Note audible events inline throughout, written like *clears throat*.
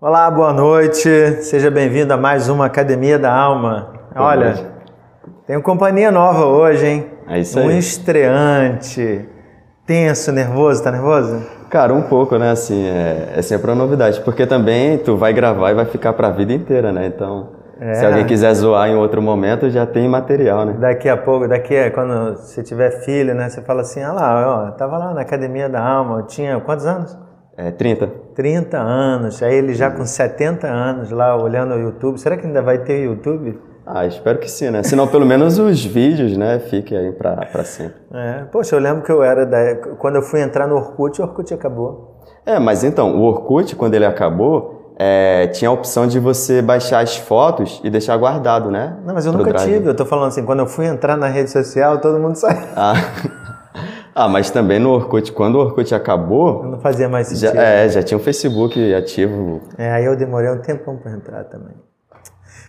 Olá, boa noite. Seja bem-vindo a mais uma Academia da Alma. Boa Olha, noite. tenho companhia nova hoje, hein? É isso um aí. estreante. Tenso, nervoso, tá nervoso? Cara, um pouco, né? Assim, é, é sempre uma novidade. Porque também tu vai gravar e vai ficar pra vida inteira, né? Então, É. se alguém quiser zoar em outro momento, já tem material, né? Daqui a pouco, daqui a, quando você tiver filho, né? Você fala assim, ah lá, ó, tava lá na Academia da Alma, eu tinha quantos anos? É 30. 30 anos. Aí ele já com 70 anos lá olhando o YouTube. Será que ainda vai ter YouTube? Ah, espero que sim, né? Senão, pelo menos os vídeos, né? Fiquem aí pra, pra sempre. É. Poxa, eu lembro que eu era da... Quando eu fui entrar no Orkut, o Orkut acabou. É, mas então, o Orkut, quando ele acabou, é, tinha a opção de você baixar as fotos e deixar guardado, né? Não, mas eu nunca Drive. tive. Eu tô falando assim, quando eu fui entrar na rede social, todo mundo saiu. Ah. *laughs* ah, mas também no Orkut, quando o Orkut acabou, Não fazia mais já, sentido. é, já tinha o Facebook ativo. É, aí eu demorei um tempão para entrar também.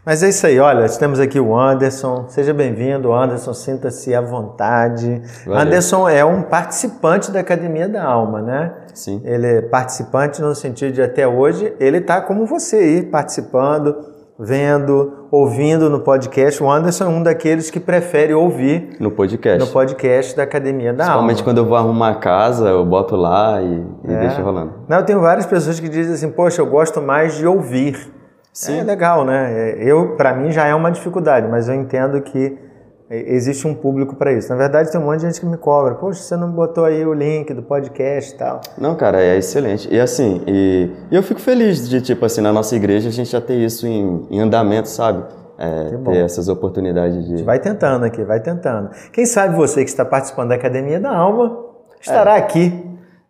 Mas é isso aí, olha, temos aqui o Anderson. Seja bem-vindo, Anderson, sinta-se à vontade. Valeu. Anderson é um participante da Academia da Alma, né? Sim. Ele é participante no sentido de até hoje ele está como você aí, participando, vendo, ouvindo no podcast. O Anderson é um daqueles que prefere ouvir No podcast. no podcast da Academia da Alma. Principalmente quando eu vou arrumar a casa, eu boto lá e, e É. deixo rolando. Não, eu tenho várias pessoas que dizem assim, poxa, eu gosto mais de ouvir. Sim. É legal, né? É, Eu, para mim já é uma dificuldade, mas eu entendo que existe um público para isso. Na verdade, tem um monte de gente que me cobra, poxa, você não botou aí o link do podcast e tal. Não, cara, é excelente. E assim, e, e eu fico feliz de, tipo assim, na nossa igreja a gente já ter isso em, em andamento, sabe? É, ter essas oportunidades de. Vai tentando aqui, vai tentando. Quem sabe você que está participando da Academia da Alma estará aqui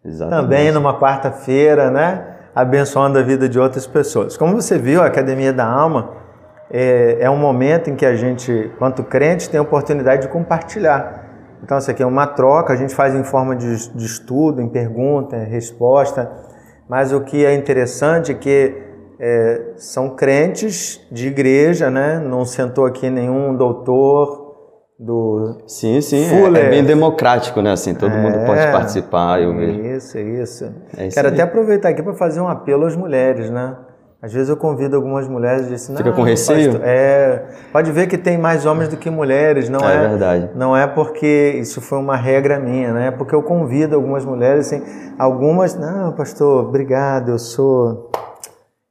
Exatamente. também numa quarta-feira, né? Abençoando a vida de outras pessoas. Como você viu, a Academia da Alma é, é um momento em que a gente, quanto crente, tem a oportunidade de compartilhar. Então, isso aqui é uma troca, a gente faz em forma de, de estudo, em pergunta, em resposta, mas o que é interessante é que é, são crentes de igreja, né? Não sentou aqui nenhum doutor do Sim, sim. é- Fuller. É, bem democrático, né? Assim, todo mundo É. pode participar, eu vejo. Isso, isso. É isso Quero aí. até aproveitar aqui para fazer um apelo às mulheres, né? Às vezes eu convido algumas mulheres e digo assim, Fica "Não, com receio?" pastor, é, pode ver que tem mais homens do que mulheres, não É é? verdade. Não é porque isso foi uma regra minha, né? É porque eu convido algumas mulheres, assim, algumas, não, pastor, obrigado, eu sou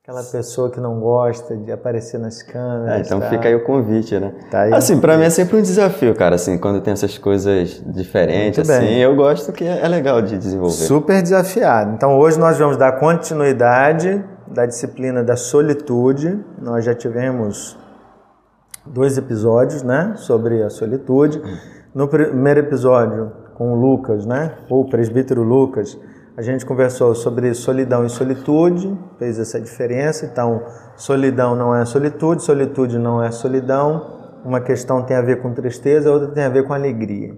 aquela pessoa que não gosta de aparecer nas câmeras. É, então tá? fica aí o convite, né? Tá. Assim, pra mim é sempre um desafio, cara, assim, quando tem essas coisas diferentes, Muito bem. assim, eu gosto que é é legal de desenvolver. Super desafiado. Então hoje nós vamos dar continuidade da disciplina da solitude. Nós já tivemos dois episódios, né, sobre a solitude. No primeiro episódio com o Lucas, né, ou o presbítero Lucas, a gente conversou sobre solidão e solitude, fez essa diferença. Então, solidão não é solitude, solitude não é solidão. Uma questão tem a ver com tristeza, outra tem a ver com alegria.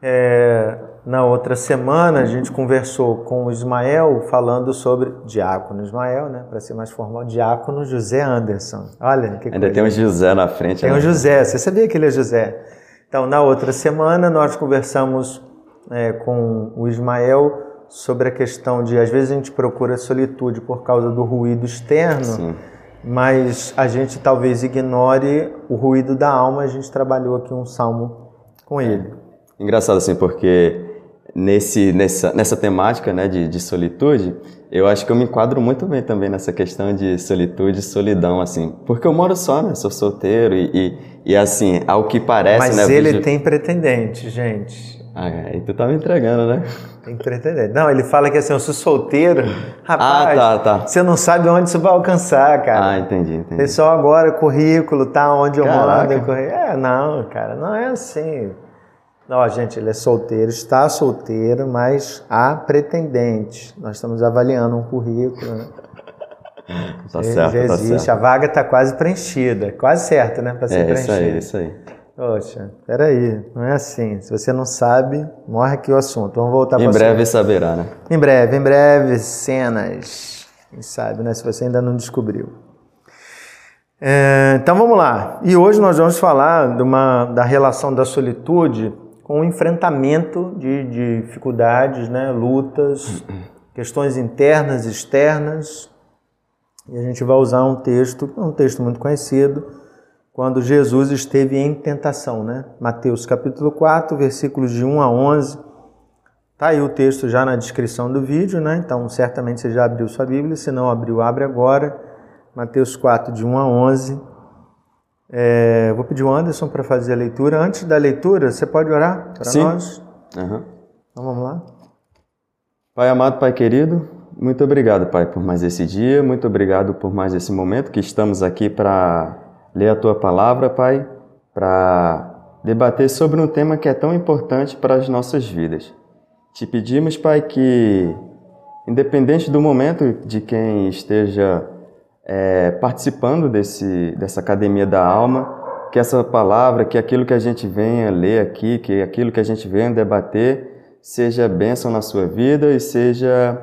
É, na outra semana a gente conversou com o Ismael falando sobre diácono Ismael, né? Para ser mais formal, diácono José Anderson. Olha que Ainda coisa. tem um José na frente. Tem né? o José. Você sabia que ele é José? Então, na outra semana nós conversamos é, com o Ismael sobre a questão de às vezes a gente procura solitude por causa do ruído externo, Sim. mas a gente talvez ignore o ruído da alma. A gente trabalhou aqui um salmo com ele. Engraçado assim, porque nesse, nessa, nessa temática né, de, de solitude, eu acho que eu me enquadro muito bem também nessa questão de solitude e solidão, assim. Porque eu moro só, né? Sou solteiro e, e, e, assim, ao que parece, Mas né? eu ele tem pretendente, gente. Ah, aí tu tá me entregando, né? Tem pretendente. Não, ele fala que assim, eu sou solteiro. Rapaz, Ah, tá, tá. você não sabe onde isso vai alcançar, cara. Ah, entendi, entendi. Pessoal agora, currículo, tá onde eu Caraca. mando. curri- É, não, cara, não é assim. Não, gente, ele é solteiro, está solteiro, mas há pretendente. Nós estamos avaliando um currículo, né? Tá Já- certo, Já tá existe, certo. a vaga está quase preenchida. Quase certa, né? Para ser É, preenchida. isso aí, isso aí. Poxa, peraí, não é assim. Se você não sabe, morre aqui o assunto. Vamos voltar Em para breve saberá, né? Em breve, em breve, cenas. Quem sabe, né? Se você ainda não descobriu. É, então vamos lá. E hoje nós vamos falar de uma, da relação da solitude com o enfrentamento de, de dificuldades, né? lutas, *clears throat* questões internas, externas. E a gente vai usar um texto, um texto muito conhecido, quando Jesus esteve em tentação, né? Mateus capítulo 4, versículos de 1 a 11. Tá aí o texto já na descrição do vídeo, né? Então, certamente você já abriu sua Bíblia, se não abriu, abre agora. Mateus 4, de 1 a 11. É, vou pedir o Anderson para fazer a leitura. Antes da leitura, você pode orar para nós? Uhum. Então vamos lá. Pai amado, Pai querido, muito obrigado, Pai, por mais esse dia, muito obrigado por mais esse momento que estamos aqui para ler a Tua palavra, Pai, para debater sobre um tema que é tão importante para as nossas vidas. Te pedimos, Pai, que, independente do momento de quem esteja é, participando desse, dessa academia da alma, que essa palavra, que aquilo que a gente venha ler aqui, que aquilo que a gente venha debater, seja bênção na sua vida e seja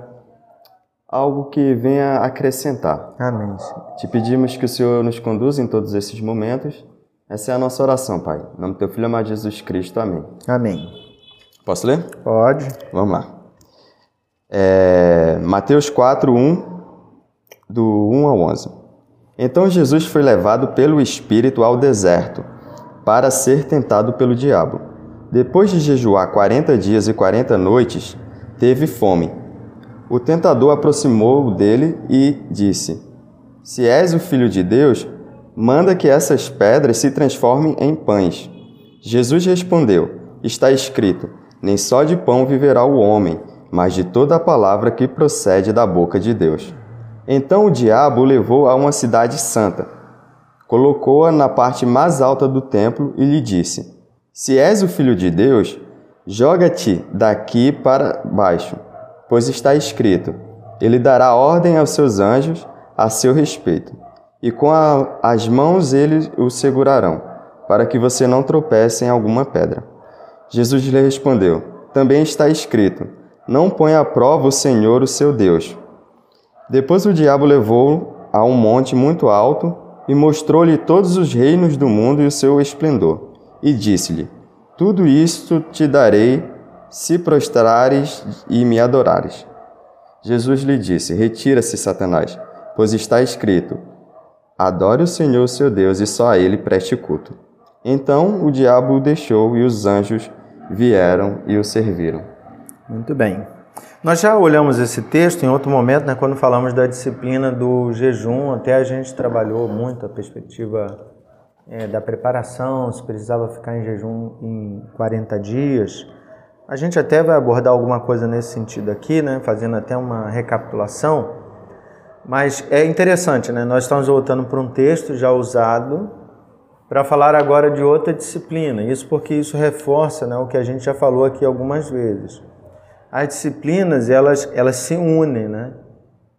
algo que venha acrescentar. Amém. Te pedimos que o Senhor nos conduza em todos esses momentos. Essa é a nossa oração, Pai. Em nome do Teu Filho amado Jesus Cristo. Amém. Amém. Posso ler? Pode. Vamos lá. É, Mateus 4, 1 do 1 ao 11. Então Jesus foi levado pelo Espírito ao deserto para ser tentado pelo diabo. Depois de jejuar quarenta dias e quarenta noites, teve fome. O tentador aproximou dele e disse: Se és o filho de Deus, manda que essas pedras se transformem em pães. Jesus respondeu: Está escrito: Nem só de pão viverá o homem, mas de toda a palavra que procede da boca de Deus. Então o diabo o levou a uma cidade santa, colocou-a na parte mais alta do templo e lhe disse: Se és o filho de Deus, joga-te daqui para baixo, pois está escrito: Ele dará ordem aos seus anjos a seu respeito, e com a, as mãos eles o segurarão, para que você não tropece em alguma pedra. Jesus lhe respondeu: Também está escrito: Não ponha à prova o Senhor, o seu Deus. Depois o diabo levou-o a um monte muito alto e mostrou-lhe todos os reinos do mundo e o seu esplendor. E disse-lhe: Tudo isto te darei se prostrares e me adorares. Jesus lhe disse: Retira-se, Satanás, pois está escrito: Adore o Senhor seu Deus e só a ele preste culto. Então o diabo o deixou e os anjos vieram e o serviram. Muito bem. Nós já olhamos esse texto em outro momento, né, quando falamos da disciplina do jejum, até a gente trabalhou muito a perspectiva é, da preparação, se precisava ficar em jejum em 40 dias. A gente até vai abordar alguma coisa nesse sentido aqui, né, fazendo até uma recapitulação, mas é interessante, né, nós estamos voltando para um texto já usado para falar agora de outra disciplina, isso porque isso reforça né, o que a gente já falou aqui algumas vezes as disciplinas elas, elas se unem, né?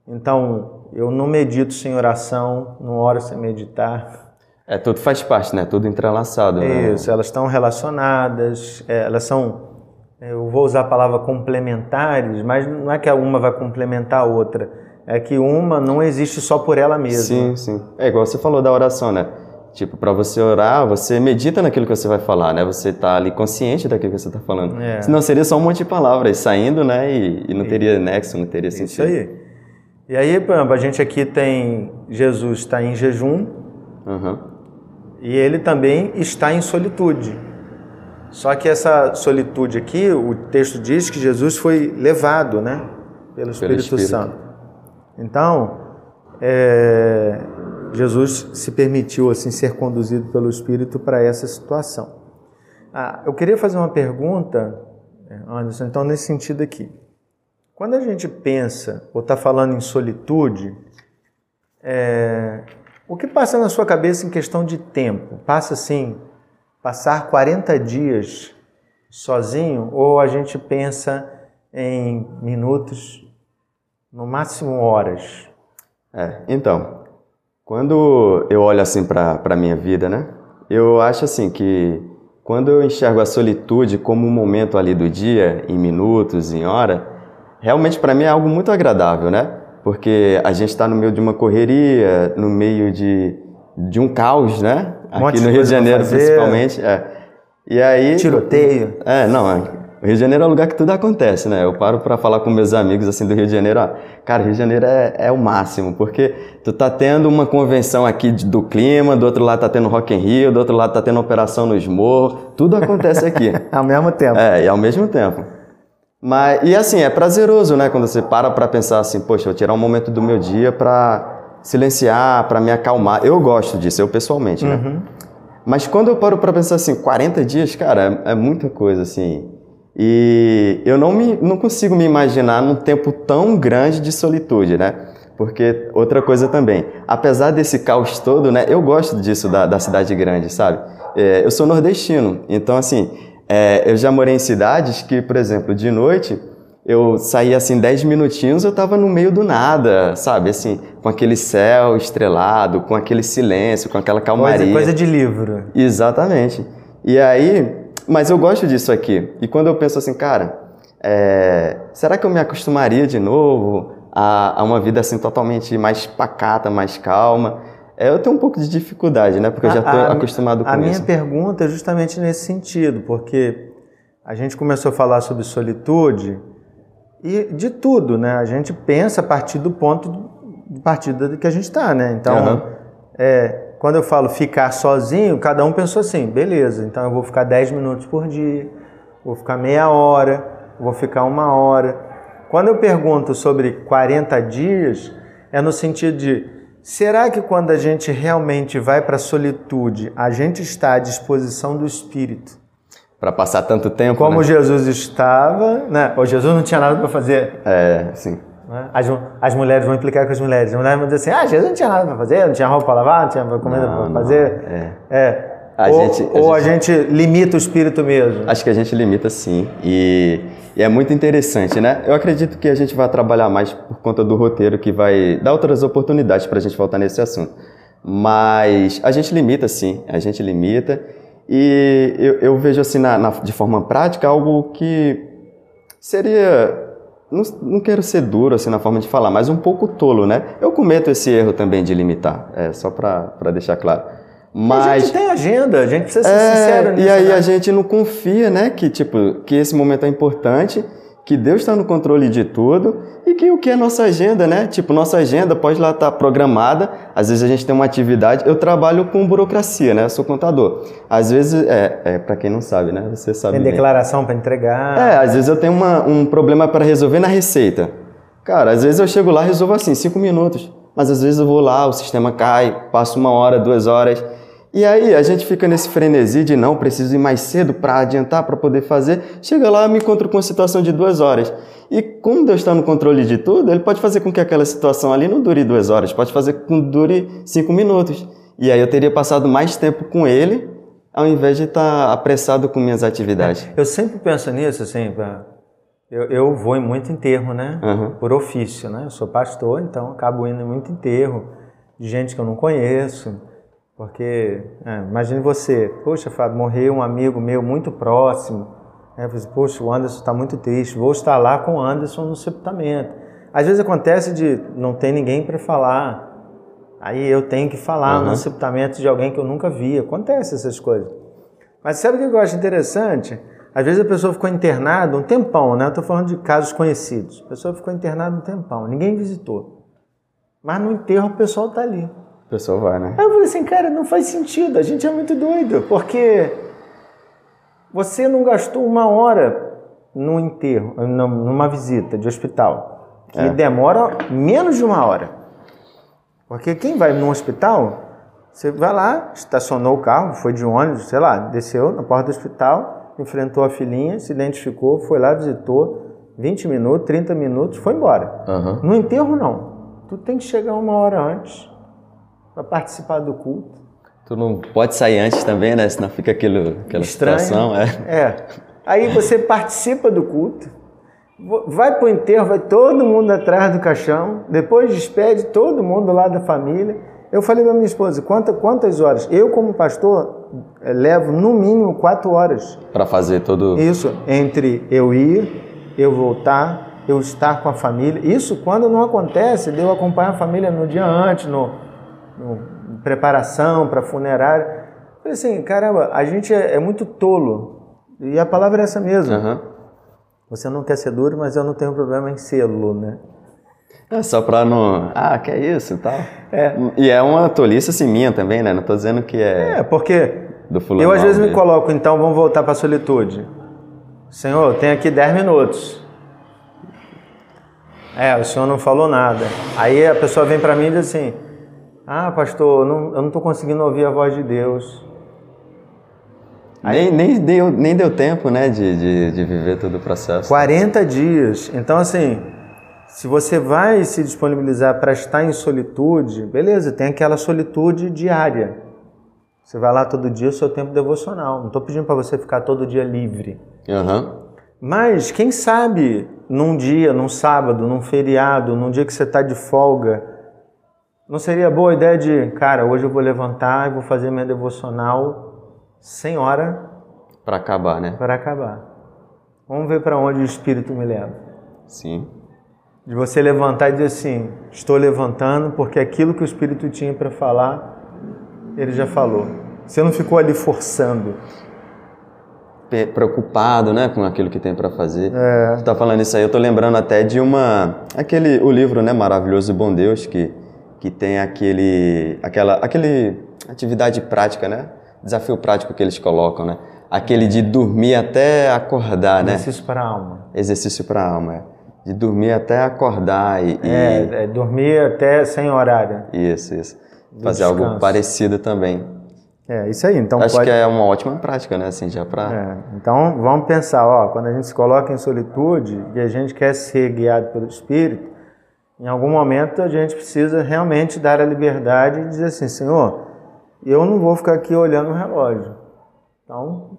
Então, eu não medito sem oração, não oro sem meditar. É, tudo faz parte, né? Tudo entrelaçado. Né? Isso, elas estão relacionadas, é, elas são, eu vou usar a palavra complementares, mas não é que uma vai complementar a outra, é que uma não existe só por ela mesma. Sim, sim. É igual você falou da oração, né? Tipo, para você orar, você medita naquilo que você vai falar, né? Você tá ali consciente daquilo que você tá falando. É. Senão seria só um monte de palavras saindo, né? E, e não teria nexo, não teria sentido. Isso aí. E aí, por exemplo, a gente aqui tem Jesus está em jejum uhum. e ele também está em solitude. Só que essa solitude aqui, o texto diz que Jesus foi levado, né? Pelo Espírito, Pelo Espírito. Santo. Então, é, Jesus se permitiu assim ser conduzido pelo Espírito para essa situação. Ah, eu queria fazer uma pergunta, Anderson, então nesse sentido aqui. Quando a gente pensa ou está falando em solitude, é, o que passa na sua cabeça em questão de tempo? Passa assim, passar 40 dias sozinho ou a gente pensa em minutos, no máximo horas? É, então, quando eu olho assim para a minha vida, né? Eu acho assim que quando eu enxergo a solitude como um momento ali do dia, em minutos, em hora, realmente para mim é algo muito agradável, né? Porque a gente está no meio de uma correria, no meio de, de um caos, né? Aqui no Rio de Janeiro, principalmente. É. E aí. Tiroteio. É, não, O Rio de Janeiro é um lugar que tudo acontece, né? Eu paro para falar com meus amigos assim do Rio de Janeiro, ó, cara, Rio de Janeiro é, é, o máximo, porque tu tá tendo uma convenção aqui do clima, do outro lado tá tendo Rock in Rio, do outro lado tá tendo operação no Esmor, tudo acontece aqui. *laughs* ao mesmo tempo. É, e ao mesmo tempo. Mas, e assim, é prazeroso, né? Quando você para para pensar assim, poxa, vou tirar um momento do meu dia para silenciar, para me acalmar. Eu gosto disso, eu pessoalmente, né? Uhum. Mas quando eu paro para pensar assim, 40 dias, cara, é, é, muita coisa, assim. E eu não, me, não consigo me imaginar num tempo tão grande de solitude, né? Porque outra coisa também, apesar desse caos todo, né? Eu gosto disso da, da cidade grande, sabe? É, eu sou nordestino, então assim, é, eu já morei em cidades que, por exemplo, de noite eu saía assim 10 minutinhos, eu estava no meio do nada, sabe? Assim, com aquele céu estrelado, com aquele silêncio, com aquela calmaria. Coisa, coisa de livro. Exatamente. E aí, mas eu gosto disso aqui. E quando eu penso assim, cara, é, será que eu me acostumaria de novo a, a uma vida assim totalmente mais pacata, mais calma? É, eu tenho um pouco de dificuldade, né? Porque eu já estou acostumado com a isso. A minha pergunta é justamente nesse sentido, porque a gente começou a falar sobre solitude e de tudo, né? A gente pensa a partir do ponto de partida que a gente está, né? Então, uhum. é, quando eu falo ficar sozinho, cada um pensou assim, beleza, então eu vou ficar 10 minutos por dia, vou ficar meia hora, vou ficar uma hora. Quando eu pergunto sobre 40 dias, é no sentido de Será que quando a gente realmente vai para a solitude, a gente está à disposição do Espírito? Para passar tanto tempo. Como né? Jesus estava, né? Ou Jesus não tinha nada para fazer. É, sim. Né? As, as mulheres vão implicar com as mulheres. As mulheres vão dizer assim: ah, Jesus não tinha nada para fazer, não tinha roupa para lavar, não tinha comida para fazer. É. é. A ou, gente, a ou gente... a gente limita o espírito mesmo? Acho que a gente limita sim. E, e, é muito interessante, né? Eu acredito que a gente vai trabalhar mais por conta do roteiro que vai dar outras oportunidades para a gente voltar nesse assunto. Mas a gente limita sim, a gente limita. E eu, eu vejo assim, na, na, de forma prática, algo que seria. Não, não, quero ser duro assim na forma de falar, mas um pouco tolo, né? Eu cometo esse erro também de limitar, é, só para deixar claro. Mas a gente tem agenda, a gente precisa ser é, sincero nisso. E aí né? a gente não confia, né, que tipo, que esse momento é importante, que Deus está no controle de tudo e que o que é nossa agenda, né? Tipo, nossa agenda pode lá estar tá programada. Às vezes a gente tem uma atividade. Eu trabalho com burocracia, né? Eu sou contador. Às vezes, é, é para quem não sabe, né? Você sabe. Tem declaração para entregar. É, às vezes eu tenho uma, um problema para resolver na receita. Cara, às vezes eu chego lá e resolvo assim, cinco minutos. Mas às vezes eu vou lá, o sistema cai, passo uma hora, duas horas. E aí a gente fica nesse frenesi de não, preciso ir mais cedo para adiantar, para poder fazer. Chega lá, me encontro com uma situação de duas horas. E como Deus está no controle de tudo, Ele pode fazer com que aquela situação ali não dure duas horas, pode fazer com que dure cinco minutos. E aí eu teria passado mais tempo com Ele, ao invés de estar tá apressado com minhas atividades. Eu sempre penso nisso, assim, eu, eu vou em muito enterro, né? Uhum. Por ofício, né? Eu sou pastor, então acabo indo em muito enterro de gente que eu não conheço. Porque, é, imagine você, poxa, Fábio, morreu um amigo meu muito próximo. É, eu falei, poxa, o Anderson está muito triste, vou estar lá com o Anderson no sepultamento. Às vezes acontece de não ter ninguém para falar, aí eu tenho que falar uhum. no sepultamento de alguém que eu nunca vi. Acontece essas coisas. Mas sabe o que eu acho interessante? Às vezes a pessoa ficou internada um tempão, né? Eu estou falando de casos conhecidos. A pessoa ficou internada um tempão, ninguém visitou. Mas no enterro o pessoal está ali. O pessoal vai, né? Aí eu falei assim, cara, não faz sentido, a gente é muito doido, porque você não gastou uma hora no enterro, numa visita de hospital, que é. demora menos de uma hora. Porque quem vai num hospital, você vai lá, estacionou o carro, foi de ônibus, sei lá, desceu na porta do hospital, enfrentou a filhinha, se identificou, foi lá, visitou, 20 minutos, 30 minutos, foi embora. Uhum. No enterro, não. Tu tem que chegar uma hora antes, para participar do culto. Tu não pode sair antes também, né? Senão fica aquilo, aquela Estranho. situação. É. é. Aí você participa do culto, vai para o enterro, vai todo mundo atrás do caixão, depois despede todo mundo lá da família. Eu falei para minha esposa, quantas, quantas horas? Eu, como pastor, eh, levo no mínimo quatro horas. Para fazer todo. Isso, entre eu ir, eu voltar, eu estar com a família. Isso quando não acontece de eu acompanhar a família no dia antes, no, preparação para funerária. Falei assim, caramba, a gente é, é, muito tolo. E a palavra é essa mesmo. Uhum. Você não quer ser duro, mas eu não tenho problema em sê-lo, né? É só pra não. Ah, que é isso e tal. É. E é uma tolice assim minha também, né? Não tô dizendo que é. É, porque. Do fulano eu às vezes me coloco, então vamos voltar pra solitude. Senhor, tem aqui 10 minutos. É, o senhor não falou nada. Aí a pessoa vem para mim e diz assim: Ah, pastor, não, eu não estou conseguindo ouvir a voz de Deus. Aí, nem, nem, deu, nem deu tempo, né, de, de, de viver todo o processo. 40 dias. Então, assim, se você vai se disponibilizar para estar em solitude, beleza, tem aquela solitude diária. Você vai lá todo dia, o seu tempo devocional. Não estou pedindo para você ficar todo dia livre. Uhum. Mas quem sabe num dia, num sábado, num feriado, num dia que você está de folga, não seria boa ideia de, cara, hoje eu vou levantar e vou fazer minha devocional sem hora para acabar, né? Para acabar. Vamos ver para onde o Espírito me leva. Sim. De você levantar e dizer assim: estou levantando porque aquilo que o Espírito tinha para falar, ele já falou. Você não ficou ali forçando preocupado, né, com aquilo que tem para fazer. É. Você tá falando isso aí, eu tô lembrando até de uma aquele o livro, né, maravilhoso Bom Deus que que tem aquele aquela aquele atividade prática, né? Desafio prático que eles colocam, né? Aquele de dormir até acordar, né? Exercício para a alma. Exercício para a alma, é. De dormir até acordar e, é, e... é, dormir até sem horário. Isso, isso. Fazer descanso. algo parecido também. É, isso aí. Então Acho pode... que é uma ótima prática, né? Assim, já pra... É, então vamos pensar, ó, quando a gente se coloca em solitude e a gente quer ser guiado pelo Espírito, em algum momento a gente precisa realmente dar a liberdade e dizer assim, Senhor, eu não vou ficar aqui olhando o relógio. Então,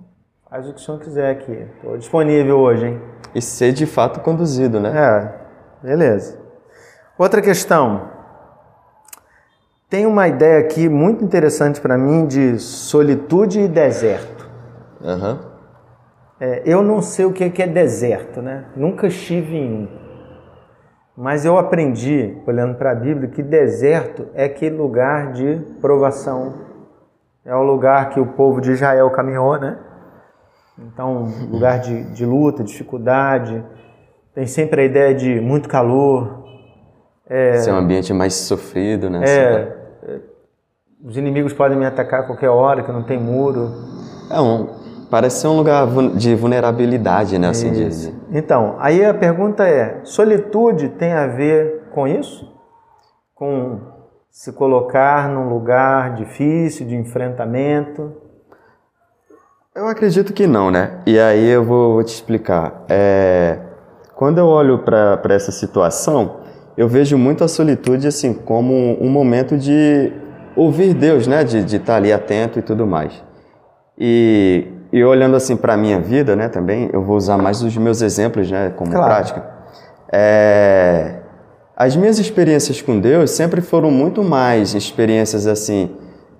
faz o que o Senhor quiser aqui. Estou disponível hoje, hein? E ser de fato conduzido, né? É, beleza. Outra questão. Tem uma ideia aqui muito interessante para mim de solitude e deserto. Uhum. É, eu não sei o que é deserto, né? Nunca estive em um. Mas eu aprendi, olhando para a Bíblia, que deserto é aquele lugar de provação. É o lugar que o povo de Israel caminhou, né? Então, lugar de, de luta, dificuldade. Tem sempre a ideia de muito calor. É, Ser um ambiente mais sofrido, né? É, os inimigos podem me atacar a qualquer hora, que não tem muro. É um, parece ser um lugar de vulnerabilidade, né? Assim, de... Então, aí a pergunta é: solitude tem a ver com isso? Com se colocar num lugar difícil, de enfrentamento? Eu acredito que não, né? E aí eu vou, vou te explicar. É, quando eu olho para essa situação, eu vejo muito a solitude assim como um momento de ouvir Deus, né? De estar tá ali atento e tudo mais. E, e olhando assim para a minha vida, né? Também, eu vou usar mais os meus exemplos, né? Como claro. prática. É, as minhas experiências com Deus sempre foram muito mais experiências assim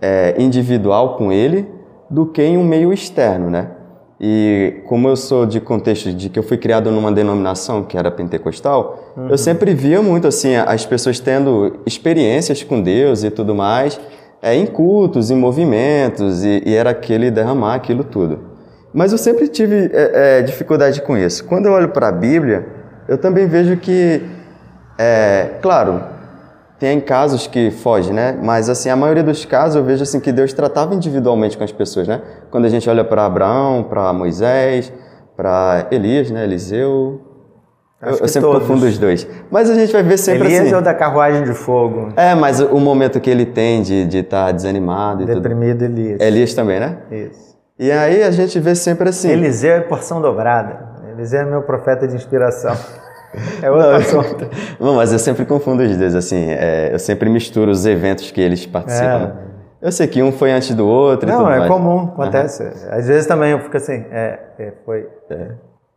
é, individual com Ele do que em um meio externo, né? E como eu sou de contexto de que eu fui criado numa denominação que era pentecostal, uhum. eu sempre via muito assim as pessoas tendo experiências com Deus e tudo mais, é, em cultos, em movimentos, e, e era aquele derramar aquilo tudo. Mas eu sempre tive é, é, dificuldade com isso. Quando eu olho para a Bíblia, eu também vejo que, é, claro, tem casos que fogem, né? Mas assim, a maioria dos casos eu vejo assim que Deus tratava individualmente com as pessoas, né? Quando a gente olha para Abraão, para Moisés, para Elias, né? Eliseu. Eu, eu, sempre todos. confundo os dois. Mas a gente vai ver sempre Elias assim. é o da carruagem de fogo. É, mas o momento que ele tem de estar de tá desanimado e Deprimido tudo. Elias. Elias também, né? Isso. E aí a gente vê sempre assim. Eliseu é porção dobrada. Eliseu é meu profeta de inspiração. *laughs* É outra assunto. *laughs* Não, mas eu sempre confundo os dois, assim, é, eu sempre misturo os eventos que eles participam. É. Eu sei que um foi antes do outro Não, é mais. comum, acontece. Uhum. Às vezes também eu fico assim, é, é foi. É.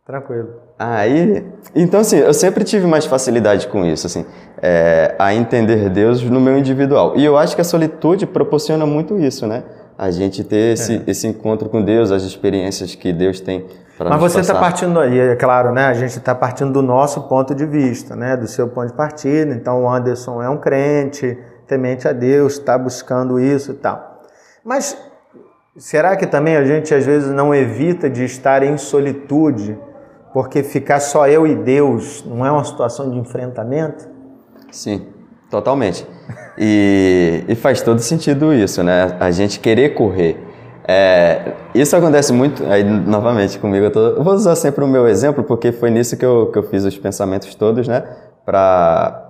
Tranquilo. Aí, então assim, eu sempre tive mais facilidade com isso, assim, é, a entender Deus no meu individual. E eu acho que a solitude proporciona muito isso, né? A gente ter esse, é. esse encontro com Deus, as experiências que Deus tem mas você está partindo aí, é claro, né? A gente está partindo do nosso ponto de vista, né? Do seu ponto de partida. Então o Anderson é um crente, temente a Deus, está buscando isso e tal. Mas será que também a gente às vezes não evita de estar em solitude porque ficar só eu e Deus não é uma situação de enfrentamento? Sim, totalmente. E, e faz todo sentido isso, né? A gente querer correr. É, isso acontece muito, aí novamente comigo, eu, tô, eu, vou usar sempre o meu exemplo, porque foi nisso que eu, que eu fiz os pensamentos todos, né? Para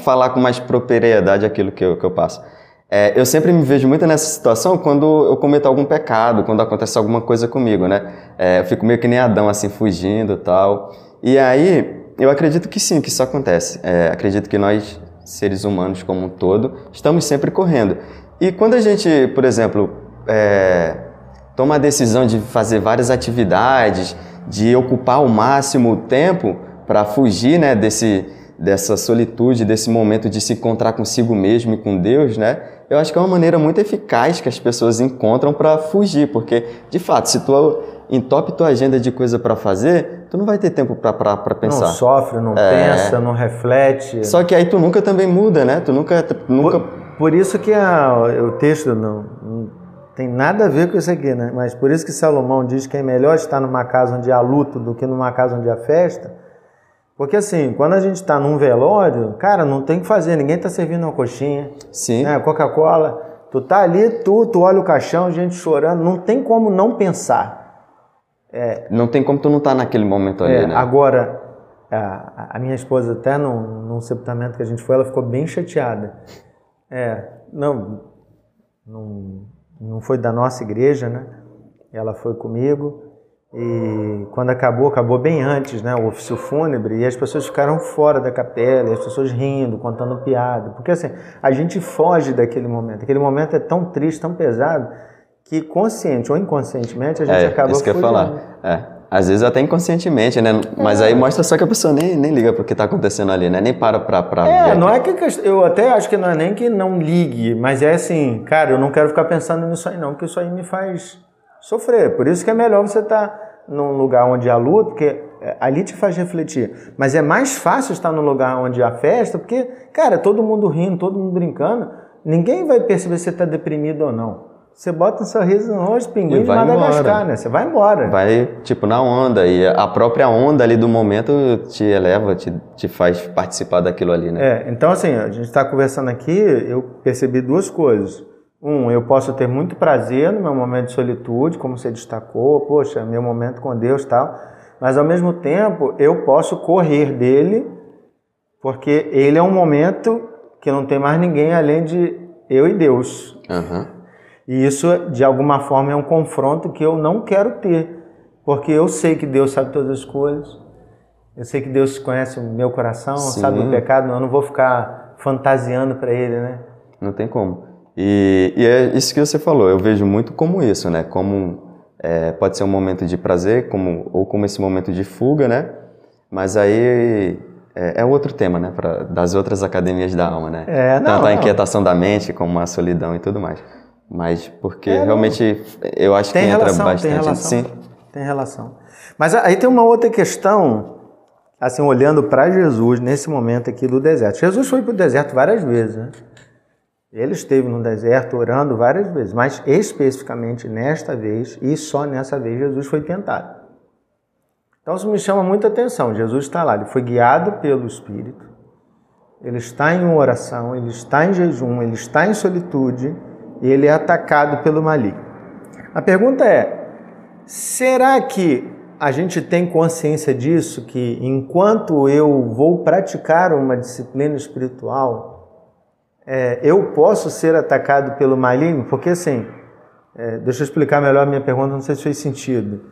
falar com mais propriedade aquilo que eu, que eu passo. É, eu sempre me vejo muito nessa situação quando eu cometo algum pecado, quando acontece alguma coisa comigo, né? É, eu fico meio que nem Adão, assim, fugindo e tal. E aí, eu acredito que sim, que isso acontece. É, acredito que nós, seres humanos como um todo, estamos sempre correndo. E quando a gente, por exemplo, é, toma a decisão de fazer várias atividades, de ocupar ao máximo o tempo para fugir né, desse, dessa solitude, desse momento de se encontrar consigo mesmo e com Deus, né? Eu acho que é uma maneira muito eficaz que as pessoas encontram para fugir, porque de fato, se tu entope tua agenda de coisa para fazer, tu não vai ter tempo para pensar. Não sofre, não é... pensa, não reflete. Só que aí tu nunca também muda, né? Tu nunca nunca Por, por isso que a, o texto não, não tem nada a ver com isso aqui, né? Mas por isso que Salomão diz que é melhor estar numa casa onde há luto do que numa casa onde há festa porque assim, quando a gente está num velório, cara, não tem o que fazer, ninguém está servindo uma coxinha, Sim. Né, Coca-Cola. Tu tá ali, tu, tu olha o caixão, gente chorando, não tem como não pensar. É, não tem como tu não estar tá naquele momento ali, é, né? Agora, a, a, minha esposa até num, num sepultamento que a gente foi, ela ficou bem chateada. É, não, não, não foi da nossa igreja, né? Ela foi comigo. E quando acabou, acabou bem antes, né, o ofício fúnebre, e as pessoas ficaram fora da capela, as pessoas rindo, contando piada. Porque assim, a gente foge daquele momento. Aquele momento é tão triste, tão pesado, que consciente ou inconscientemente a gente é, acaba isso que eu ia falar. É. Às vezes até inconscientemente, né? Mas é. aí mostra só que a pessoa nem, nem liga pro que tá acontecendo ali, né? Nem para pra, pra É, não é que eu até acho que não é nem que não ligue, mas é assim, cara, eu não quero ficar pensando nisso aí não, porque isso aí me faz sofrer. Por isso que é melhor você estar tá num lugar onde há luto, porque é, ali te faz refletir. Mas é mais fácil estar num lugar onde há festa, porque, cara, todo mundo rindo, todo mundo brincando, ninguém vai perceber se você está deprimido ou não. Você bota um sorriso no rosto, pinguim de Madagascar, embora. né? Você vai embora. Vai, tipo, na onda. E a própria onda ali do momento te eleva, te, te faz participar daquilo ali, né? É, então assim, a gente está conversando aqui, eu percebi duas coisas. Um, eu posso ter muito prazer no meu momento de solitude, como você destacou, poxa, meu momento com Deus tal, mas ao mesmo tempo eu posso correr dele, porque ele é um momento que não tem mais ninguém além de eu e Deus. Uhum. E isso, de alguma forma, é um confronto que eu não quero ter, porque eu sei que Deus sabe todas as coisas, eu sei que Deus conhece o meu coração, Sim. sabe o pecado, eu não vou ficar fantasiando para ele, né? Não tem como. E, e, é isso que você falou, eu vejo muito como isso, né? Como é, pode ser um momento de prazer, como, ou como esse momento de fuga, né? Mas aí é, é outro tema, né? Pra, das outras academias da alma, né? É, não, Tanto a inquietação da mente como a solidão e tudo mais. Mas porque é, realmente eu acho que relação, entra bastante. Tem relação, Sim. Tem relação. Mas aí tem uma outra questão, assim, olhando para Jesus nesse momento aqui do deserto. Jesus foi para o deserto várias vezes, né? Ele esteve no deserto orando várias vezes, mas especificamente nesta vez e só nessa vez Jesus foi tentado. Então isso me chama muita atenção. Jesus está lá, ele foi guiado pelo Espírito, ele está em oração, ele está em jejum, ele está em solitude e ele é atacado pelo maligno. A pergunta é: será que a gente tem consciência disso que enquanto eu vou praticar uma disciplina espiritual, é, eu posso ser atacado pelo maligno? Porque assim, é, deixa eu explicar melhor a minha pergunta, não sei se fez sentido.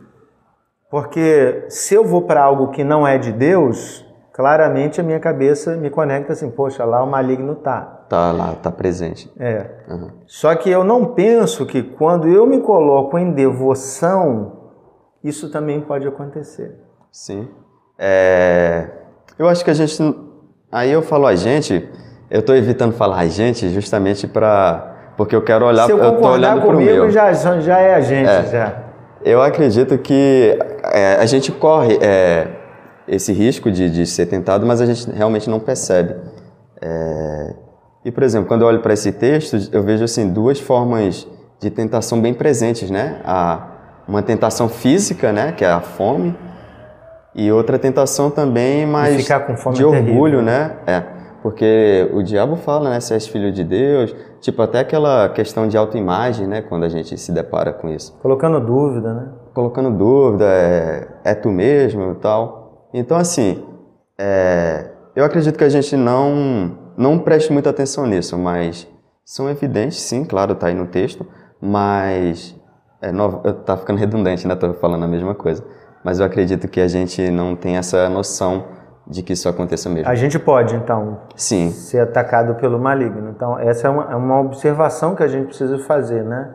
Porque se eu vou para algo que não é de Deus, claramente a minha cabeça me conecta assim, poxa, lá o maligno tá. Tá lá, tá presente. É. Uhum. Só que eu não penso que quando eu me coloco em devoção, isso também pode acontecer. Sim. É... Eu acho que a gente. Aí eu falo a gente eu estou evitando falar gente justamente para porque eu quero olhar. Se eu concordar comigo, já, já é a gente é, já. Eu acredito que é, a gente corre é, esse risco de, de, ser tentado, mas a gente realmente não percebe. É, e por exemplo, quando eu olho para esse texto, eu vejo assim duas formas de tentação bem presentes, né? A, uma tentação física, né, que é a fome, E outra tentação também, mas ficar com fome de é orgulho, terrível. né? É. Porque o diabo fala, né? Se és filho de Deus. Tipo, até aquela questão de autoimagem, né? Quando a gente se depara com isso. Colocando dúvida, né? Colocando dúvida, é, é tu mesmo e tal. Então, assim, é, eu acredito que a gente não, não preste muita atenção nisso, mas são evidentes, sim, claro, tá aí no texto, mas. É, no, tá ficando *laughs* redundante, né? Tô falando a mesma coisa. Mas eu acredito que a gente não tem essa noção de que isso aconteça mesmo. A gente pode, então, Sim, ser atacado pelo maligno. Então, essa é uma, é uma observação que a gente precisa fazer, né?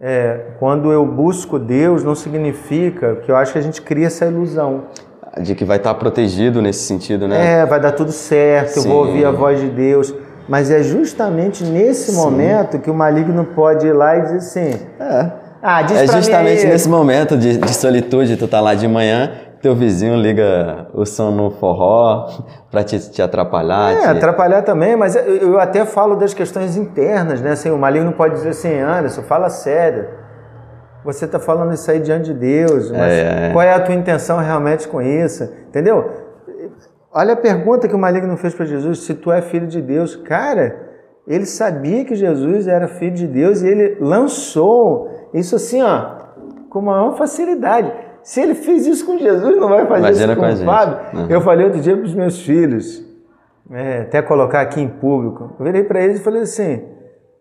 É, quando eu busco Deus, não significa que eu acho que a gente cria essa ilusão. de que vai estar protegido nesse sentido, né? É, vai dar tudo certo, eu vou Sim. ouvir a voz de Deus. Mas é justamente nesse momento que o maligno pode ir lá e dizer assim: É. Ah, diz É justamente nesse momento de, de solitude, tu tá lá de manhã, teu vizinho liga o som no forró pra te, te atrapalhar. É, te- atrapalhar também, mas eu eu até falo das questões internas, né? Assim, o maligno pode dizer assim, Anderson, fala sério. Você está falando isso aí diante de Deus, mas É, é. qual é a tua intenção realmente com isso? Entendeu? Olha a pergunta que o maligno fez para Jesus, se tu é filho de Deus. Cara, ele sabia que Jesus era filho de Deus e ele lançou isso assim, ó, com maior facilidade. Se ele fez isso com Jesus, não vai fazer Imagina isso com com. Fábio. Uhum. Eu falei outro dia para os meus filhos, é, até colocar aqui em público. Eu virei para eles e falei assim: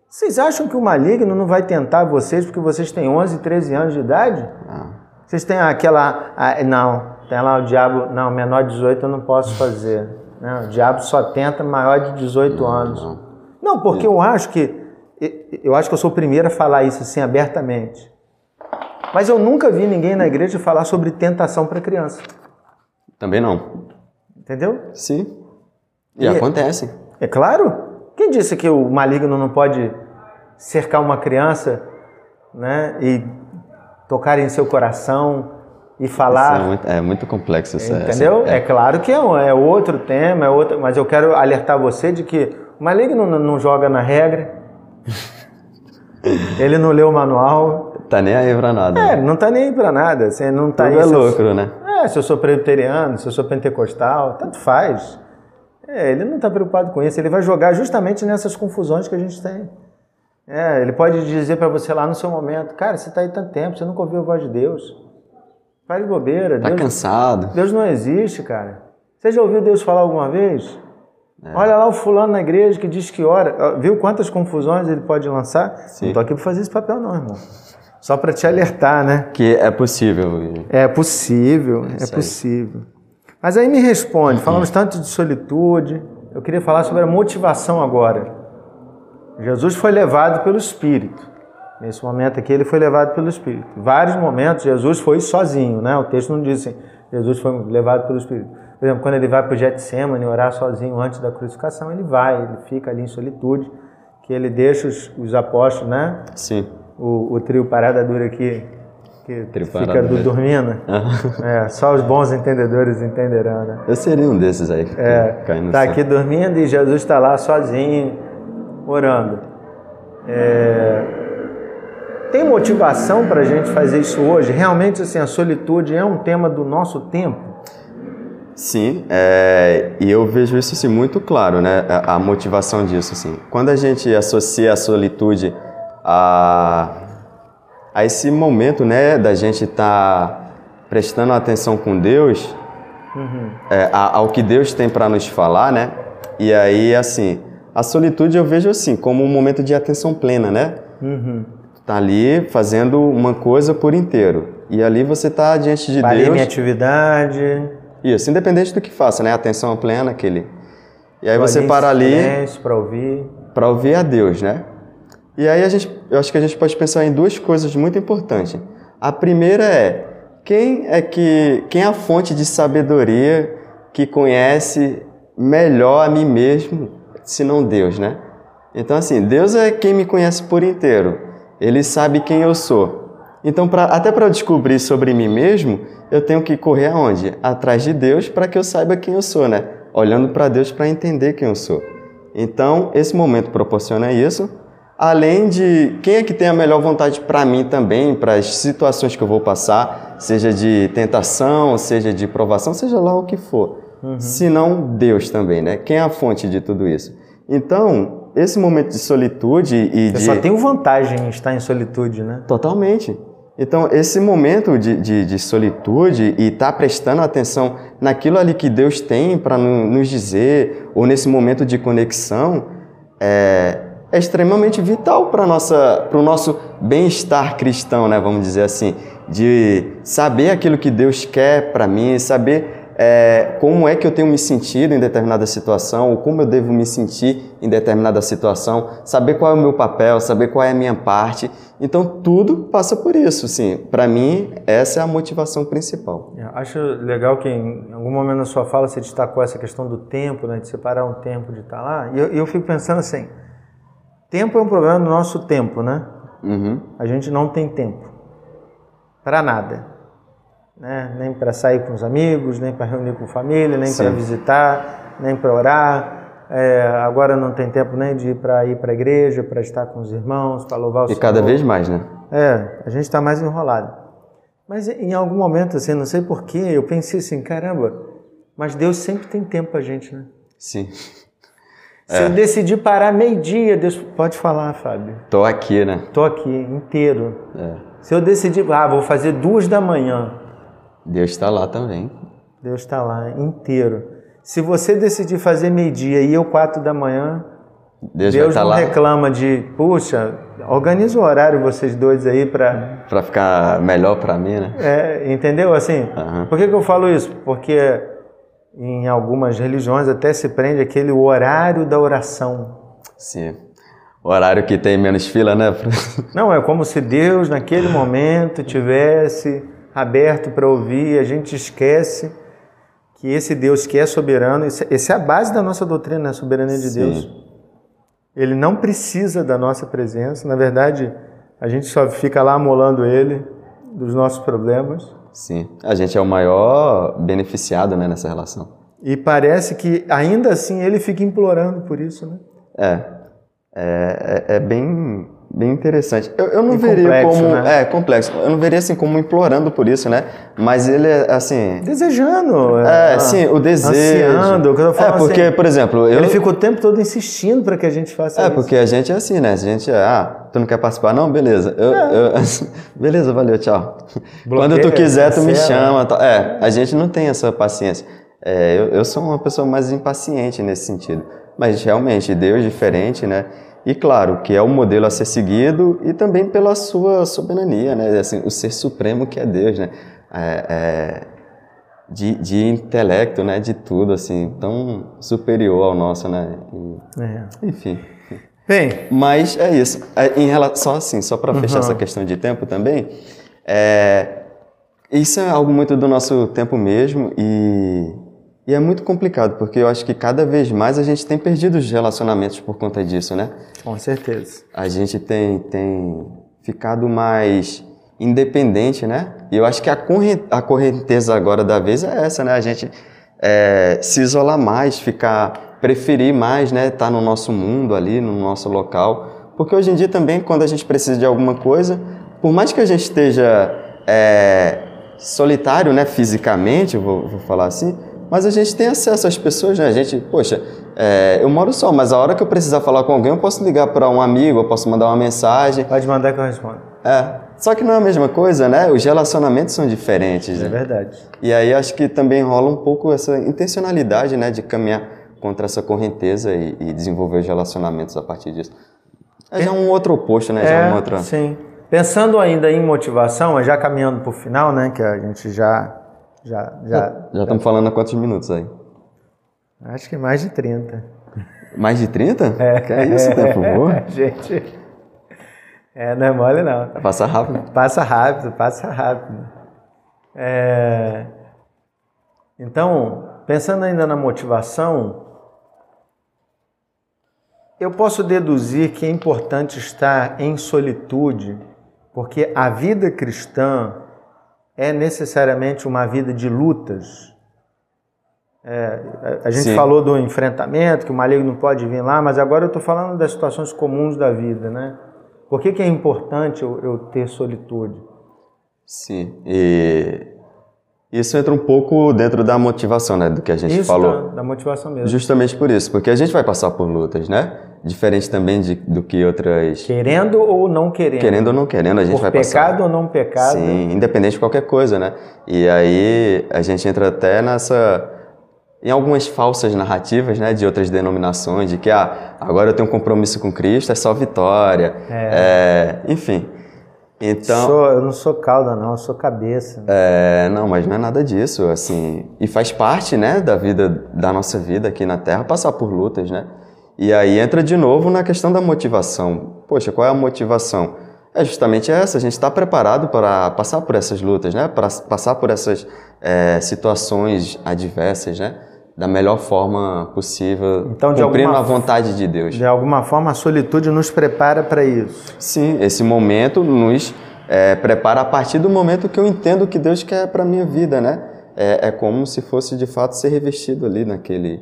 vocês acham que o maligno não vai tentar vocês porque vocês têm 11, 13 anos de idade? Ah, Vocês têm aquela. ah, não, tem lá o diabo. Não, menor de 18 eu não posso fazer. Não, o diabo só tenta maior de 18 anos. não. Não, porque eu acho que. Eu acho que eu sou o primeiro a falar isso assim abertamente. Mas eu nunca vi ninguém na igreja falar sobre tentação para criança. Também não. Entendeu? Sim. E, E- acontece. É claro. Quem disse que o maligno não pode cercar uma criança né, e tocar em seu coração e falar? Isso é, muito, é muito complexo isso. Entendeu? essa- É claro que é, um- é outro tema, é outro, mas eu quero alertar você de que o maligno não, não joga na regra, *laughs* ele não lê o manual, Tá nem aí pra nada. é, não tá nem aí pra nada. Você não tá Tudo aí é eu- lucro, né? É, se eu sou presbiteriano, se eu sou pentecostal, tanto faz. É, ele não está preocupado com isso, ele vai jogar justamente nessas confusões que a gente tem. É, ele pode dizer para você lá no seu momento, cara, você está aí tanto tempo, você nunca ouviu a voz de Deus. Faz de bobeira, Tá Deus, cansado. Deus não existe, cara. Você já ouviu Deus falar alguma vez? É. Olha lá o fulano na igreja que diz que ora. Viu quantas confusões ele pode lançar? Sim. Não tô aqui para fazer esse papel não, irmão. Só para te alertar, né? Que é possível. É possível, é aí. possível. Mas aí me responde, falamos tanto de solitude, eu queria falar sobre a motivação agora. Jesus foi levado pelo Espírito. Nesse momento aqui ele foi levado pelo Espírito. Vários momentos Jesus foi sozinho, né? O texto não diz assim, Jesus foi levado pelo Espírito. Por exemplo, quando ele vai para o Getsemane orar sozinho antes da crucificação, ele vai, ele fica ali em solitude, que ele deixa os, os apóstolos, né? Sim. O, o trio parada dura aqui, que fica do, dormindo. É, só os bons entendedores entenderão, né? Eu seria um desses aí. que É, tá aqui dormindo e Jesus está lá sozinho, orando. É, tem motivação para a gente fazer isso hoje? Realmente, assim, a solitude é um tema do nosso tempo? Sim, é, e eu vejo isso assim, muito claro, né? A, a motivação disso. Assim. Quando a gente associa a solitude a, a esse momento né, da gente estar prestando atenção com Deus, é, a- ao que Deus tem para nos falar, né? E aí, assim, a solitude eu vejo assim, como um momento de atenção plena, né? Tá ali fazendo uma coisa por inteiro. E ali você tá diante de Parei Deus. minha atividade. Isso, independente do que faça, né? Atenção plena, aquele. E aí você para ali para ouvir. para ouvir a Deus, né? E aí a gente, eu acho que a gente pode pensar em duas coisas muito importantes. A primeira é quem é que, quem é a fonte de sabedoria que conhece melhor a mim mesmo, se não Deus, né? Então assim, Deus é quem me conhece por inteiro. Ele sabe quem eu sou. Então, pra, até para eu descobrir sobre mim mesmo, eu tenho que correr aonde? Atrás de Deus para que eu saiba quem eu sou, né? Olhando para Deus para entender quem eu sou. Então, esse momento proporciona isso. Além de quem é que tem a melhor vontade para mim também, para as situações que eu vou passar, seja de tentação, seja de provação, seja lá o que for. Uhum. Se não Deus também, né? Quem é a fonte de tudo isso? Então, esse momento de solitude e Você de... só tem vantagem em estar em solitude, né? Totalmente. Então, esse momento de, de, de solitude e estar tá prestando atenção naquilo ali que Deus tem para nos dizer, ou nesse momento de conexão, é, é extremamente vital para o nosso bem-estar cristão, né? vamos dizer assim, de saber aquilo que Deus quer para mim, saber é, como é que eu tenho me sentido em determinada situação, ou como eu devo me sentir em determinada situação, saber qual é o meu papel, saber qual é a minha parte. Então, tudo passa por isso, sim. Para mim, essa é a motivação principal. Eu acho legal que em algum momento na sua fala você destacou essa questão do tempo, né, de separar um tempo de estar lá. E eu, eu fico pensando assim, tempo é um problema do nosso tempo, né? Uhum. A gente não tem tempo para nada né? nem para sair com os amigos, nem para reunir com família, nem para visitar, nem para orar. É, agora não tem tempo nem de ir para ir para a igreja, para estar com os irmãos, para louvar o e Senhor. E cada vez mais, né? É, a gente está mais enrolado. Mas em algum momento, assim, não sei porquê, eu pensei assim, caramba, mas Deus sempre tem tempo para a gente, né? Sim. Se é. eu decidir parar meio-dia, Deus pode falar, Fábio. Tô aqui, né? Tô aqui, inteiro. É. Se eu decidir, ah, vou fazer duas da manhã, Deus está lá também. Deus está lá inteiro. Se você decidir fazer meio-dia e eu quatro da manhã, Deus, Deus tá não lá. reclama de, puxa, organiza o horário vocês dois aí para para ficar melhor para mim, né? É, entendeu? Assim, uhum. por que, que eu falo isso? Porque em algumas religiões até se prende aquele horário da oração. Sim. O horário que tem menos fila, né? *laughs* Não, é como se Deus naquele momento tivesse aberto para ouvir, a gente esquece que esse Deus que é soberano, essa é a base da nossa doutrina, a soberania de Sim. Deus. Ele não precisa da nossa presença, na verdade, a gente só fica lá amolando ele dos nossos problemas. Sim, a gente é o maior beneficiado né, nessa relação. E parece que ainda assim ele fica implorando por isso, né? É, é, é, é bem Bem interessante. Eu, eu não e veria complexo, como. Né? É, complexo. Eu não veria assim como implorando por isso, né? Mas ele é assim. Desejando. É, é sim, o desejo. Ansiando. O que eu falo é, porque, assim, por exemplo. Eu... Ele fica o tempo todo insistindo para que a gente faça é, isso. É, porque a gente é assim, né? A gente é. Ah, tu não quer participar? Não, beleza. Eu, é. eu, *laughs* beleza, valeu, tchau. Bloqueia, Quando tu quiser, tu me chama. É, a gente não tem essa paciência. É, eu, eu sou uma pessoa mais impaciente nesse sentido. Mas realmente, Deus diferente, né? E claro, que é o modelo a ser seguido e também pela sua soberania, né? Assim, o ser supremo que é Deus, né? É, é, de, de intelecto, né? De tudo, assim, tão superior ao nosso, né? E, é. Enfim. Bem. Mas é isso. É, em relação, assim, só para fechar uhum. essa questão de tempo também, é, isso é algo muito do nosso tempo mesmo e e é muito complicado, porque eu acho que cada vez mais a gente tem perdido os relacionamentos por conta disso, né? Com certeza. A gente tem, tem ficado mais independente, né? E eu acho que a, a correnteza agora da vez é essa, né? A gente é, se isolar mais, ficar, preferir mais, né? Estar tá no nosso mundo ali, no nosso local. Porque hoje em dia também, quando a gente precisa de alguma coisa, por mais que a gente esteja é, solitário, né? Fisicamente, vou, vou falar assim, mas a gente tem acesso às pessoas, né? A gente, poxa, é, eu moro só, mas a hora que eu precisar falar com alguém, eu posso ligar para um amigo, eu posso mandar uma mensagem. Pode mandar que eu respondo. É. Só que não é a mesma coisa, né? Os relacionamentos são diferentes. É né? verdade. E aí acho que também rola um pouco essa intencionalidade, né? De caminhar contra essa correnteza e, e desenvolver os relacionamentos a partir disso. É já um outro oposto, né? É, já uma outra... sim. Pensando ainda em motivação, já caminhando para o final, né? Que a gente já já, já, já estamos falando há quantos minutos aí? Acho que mais de 30. Mais de 30? É. Que é isso, tempo voa? *laughs* Gente, é, não é mole não. Passa rápido. Passa rápido, passa rápido. É... Então, pensando ainda na motivação, eu posso deduzir que é importante estar em solitude, porque a vida cristã é necessariamente uma vida de lutas. É, a gente Sim. falou do enfrentamento, que o maligno não pode vir lá, mas agora eu estou falando das situações comuns da vida, né? Por que, que é importante eu, eu ter solitude? Sim, e isso entra um pouco dentro da motivação, né, do que a gente isso, falou. Da, da motivação mesmo. Justamente por isso, porque a gente vai passar por lutas, né? Diferente também de, do que outras. Querendo ou não querendo. Querendo ou não querendo, a gente por vai pecado passar. Pecado ou não pecado. Sim, independente de qualquer coisa, né? E aí a gente entra até nessa em algumas falsas narrativas né, de outras denominações, de que ah, agora eu tenho um compromisso com Cristo, é só vitória. É. É, enfim. Então, sou, eu não sou cauda, não, eu sou cabeça. É, não, mas não é nada disso, assim. E faz parte, né, da vida, da nossa vida aqui na Terra, passar por lutas, né? E aí entra de novo na questão da motivação. Poxa, qual é a motivação? É justamente essa, a gente está preparado para passar por essas lutas, né? Para passar por essas é, situações adversas, né? da melhor forma possível, então, cumprindo alguma, a vontade de Deus. De alguma forma, a solitude nos prepara para isso. Sim, esse momento nos é, prepara a partir do momento que eu entendo o que Deus quer para a minha vida, né? É, é, como se fosse de fato ser revestido ali naquele,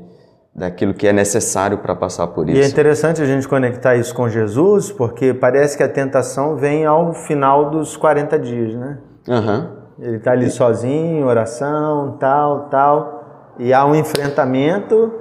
daquilo que é necessário para passar por isso. E é interessante a gente conectar isso com Jesus, porque parece que a tentação vem ao final dos 40 dias, né? Uhum. Ele está ali sozinho, oração, tal, tal e há um enfrentamento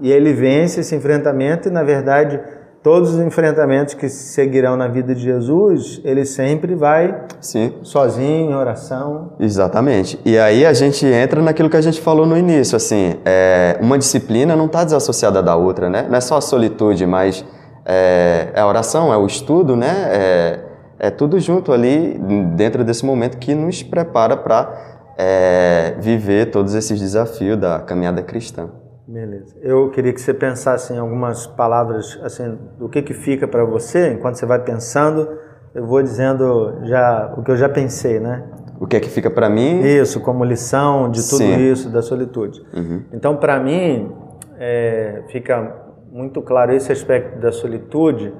e ele vence esse enfrentamento e na verdade todos os enfrentamentos que seguirão na vida de Jesus, ele sempre vai Sim. sozinho, em oração. Exatamente. E aí a gente entra naquilo que a gente falou no início, assim, é, uma disciplina não está desassociada da outra, né? Não é só a solitude, mas é, é a oração, é o estudo, né? É, é tudo junto ali dentro desse momento que nos prepara para é, viver todos esses desafios da caminhada cristã. Beleza. Eu queria que você pensasse em algumas palavras assim do que que fica para você enquanto você vai pensando. Eu vou dizendo já o que eu já pensei, né? O que é que fica para mim? Isso, como lição de tudo Sim. isso da solitude. Uhum. Então, para mim, é, fica muito claro esse aspecto da solitude,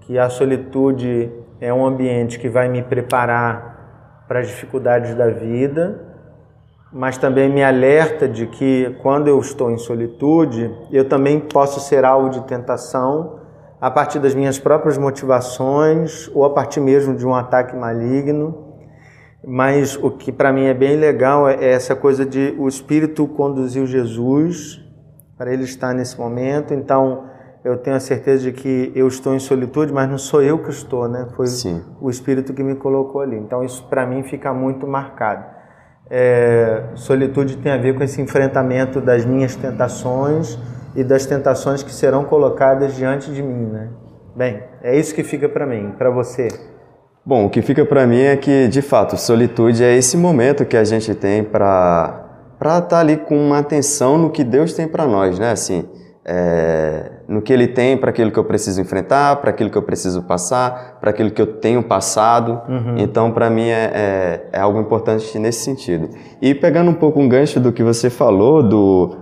que a solitude é um ambiente que vai me preparar para as dificuldades da vida, mas também me alerta de que quando eu estou em solitude, eu também posso ser alvo de tentação a partir das minhas próprias motivações ou a partir mesmo de um ataque maligno. Mas o que para mim é bem legal é essa coisa de o Espírito conduziu Jesus para ele estar nesse momento. Então, eu tenho a certeza de que eu estou em solitude, mas não sou eu que estou, né? Foi Sim. o Espírito que me colocou ali. Então isso para mim fica muito marcado. É, solitude tem a ver com esse enfrentamento das minhas tentações e das tentações que serão colocadas diante de mim, né? Bem, é isso que fica para mim, para você. Bom, o que fica para mim é que, de fato, solitude é esse momento que a gente tem para para estar tá ali com uma atenção no que Deus tem para nós, né? Assim, é, no que ele tem para aquilo que eu preciso enfrentar, para aquilo que eu preciso passar, para aquilo que eu tenho passado. Uhum. Então, para mim, é, é, é, algo importante nesse sentido. E pegando um pouco um gancho do que você falou, do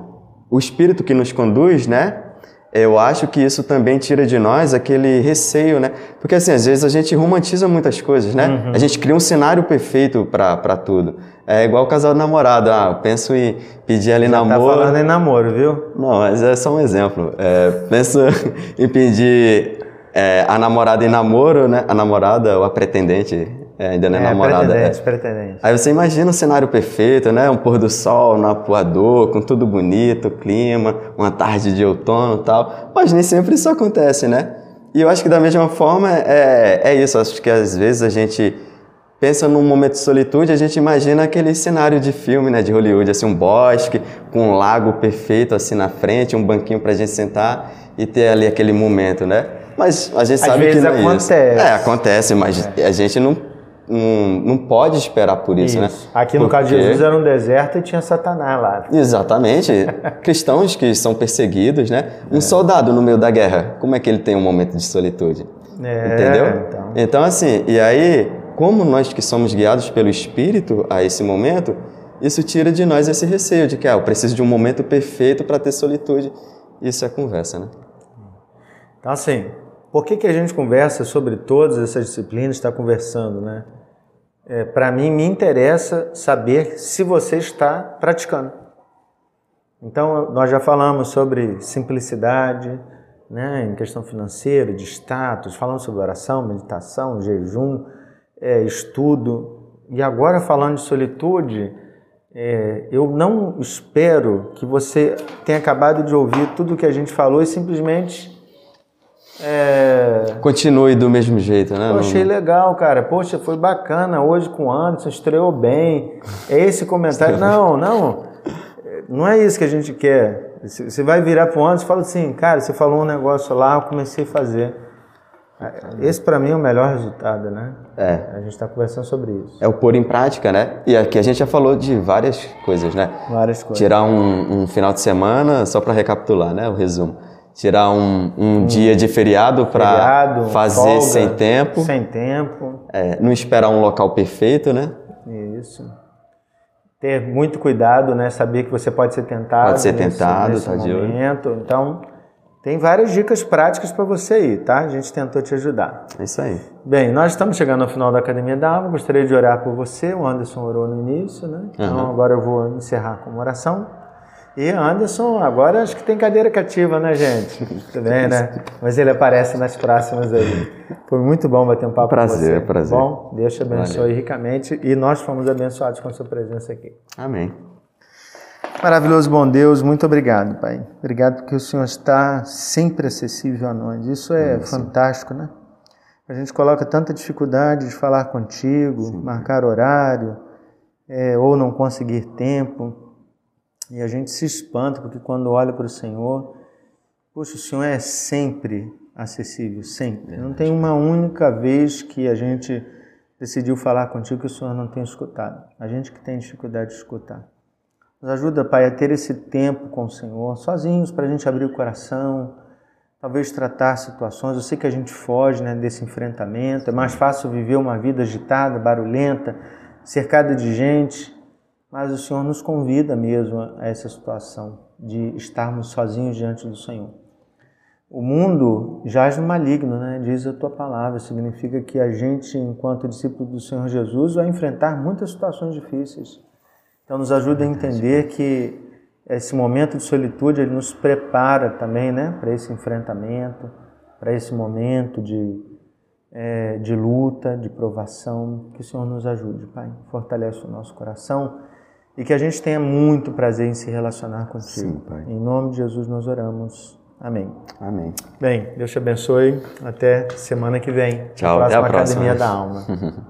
o espírito que nos conduz, né? Eu acho que isso também tira de nós aquele receio, né? Porque assim, às vezes a gente romantiza muitas coisas, né? Uhum. A gente cria um cenário perfeito para tudo. É igual o casal namorado. Ah, eu penso em pedir ali Já tá namoro. Tá falando em namoro, viu? Não, mas é só um exemplo. É, penso *laughs* em pedir é, a namorada em namoro, né? A namorada ou a pretendente. É, ainda não é, é namorada. Pretendente, é. pretendente. Aí você imagina o cenário perfeito, né? Um pôr do sol no apuador, com tudo bonito, clima, uma tarde de outono e tal. Mas nem sempre isso acontece, né? E eu acho que da mesma forma é, é isso. Acho que às vezes a gente pensa num momento de solitude, a gente imagina aquele cenário de filme, né, de Hollywood, assim, um bosque com um lago perfeito assim na frente, um banquinho pra gente sentar e ter ali aquele momento, né? Mas a gente Às sabe que não acontece. é isso. É, acontece, mas é. a gente não, não, não pode esperar por isso, né? isso. né? Aqui no Porque... caso de Jesus era um deserto e tinha Satanás lá. Exatamente. *laughs* Cristãos que são perseguidos, né? Um é. soldado no meio da guerra, como é que ele tem um momento de solitude? É, Entendeu? Então. então, assim, e aí como nós que somos guiados pelo Espírito a esse momento, isso tira de nós esse receio de que ah, eu preciso de um momento perfeito para ter solitude. Isso é conversa, né? Então, assim, por que, que a gente conversa sobre todas essas disciplinas, está conversando, né? É, para mim, me interessa saber se você está praticando. Então, nós já falamos sobre simplicidade, né, em questão financeira, de status, falamos sobre oração, meditação, jejum, é, estudo. E agora, falando de solitude, é, eu não espero que você tenha acabado de ouvir tudo o que a gente falou e simplesmente. É... Continue do mesmo jeito, né? Eu achei legal, cara. Poxa, foi bacana hoje com o Anderson, estreou bem. É esse comentário. Não, não. Não é isso que a gente quer. Você vai virar para o Anderson e fala assim, cara, você falou um negócio lá, eu comecei a fazer. Esse para mim é o melhor resultado, né? É. A gente está conversando sobre isso. É o pôr em prática, né? E aqui a gente já falou de várias coisas, né? Várias coisas. Tirar um, um final de semana, só para recapitular, né? O resumo. Tirar um, um, um dia de feriado para fazer folga, sem tempo. Sem tempo. É, não esperar um local perfeito, né? Isso ter muito cuidado, né? Saber que você pode ser tentado. Pode ser nesse, tentado, nesse tá momento. de olho. Então, tem várias dicas práticas para você aí, tá? A gente tentou te ajudar. É isso aí. Bem, nós estamos chegando ao final da Academia da Alma. Gostaria de orar por você. O Anderson orou no início, né? Então, uhum. agora eu vou encerrar com uma oração. E Anderson, agora acho que tem cadeira cativa, né, gente? *laughs* Tudo bem, né? Mas ele aparece nas próximas aí. Foi muito bom bater um papo prazer, com você. Prazer, prazer. Bom, Deus te abençoe Valeu. ricamente e nós fomos abençoados com a sua presença aqui. Amém. Maravilhoso bom Deus, muito obrigado, Pai. Obrigado porque o Senhor está sempre acessível a nós. Isso é fantástico, né? A gente coloca tanta dificuldade de falar contigo, Sim. marcar horário, é, ou não conseguir tempo. E a gente se espanta porque quando olha para o Senhor, poxa, o Senhor é sempre acessível, sempre. Não tem uma única vez que a gente decidiu falar contigo que o Senhor não tem escutado. A gente que tem dificuldade de escutar. Nos ajuda, Pai, a ter esse tempo com o Senhor, sozinhos, para a gente abrir o coração, talvez tratar situações. Eu sei que a gente foge né, desse enfrentamento, é mais fácil viver uma vida agitada, barulhenta, cercada de gente. Mas o Senhor nos convida mesmo a essa situação de estarmos sozinhos diante do Senhor. O mundo jaz no maligno, né? diz a tua palavra. Significa que a gente, enquanto discípulo do Senhor Jesus, vai enfrentar muitas situações difíceis. Então, nos ajuda a entender que esse momento de solitude ele nos prepara também né? para esse enfrentamento, para esse momento de, é, de luta, de provação. Que o Senhor nos ajude, Pai. Fortalece o nosso coração e que a gente tenha muito prazer em se relacionar contigo. Sim, Pai. Em nome de Jesus nós oramos. Amém. Amém. Bem, Deus te abençoe. Até semana que vem. Tchau, até a próxima. Academia da Alma. *laughs*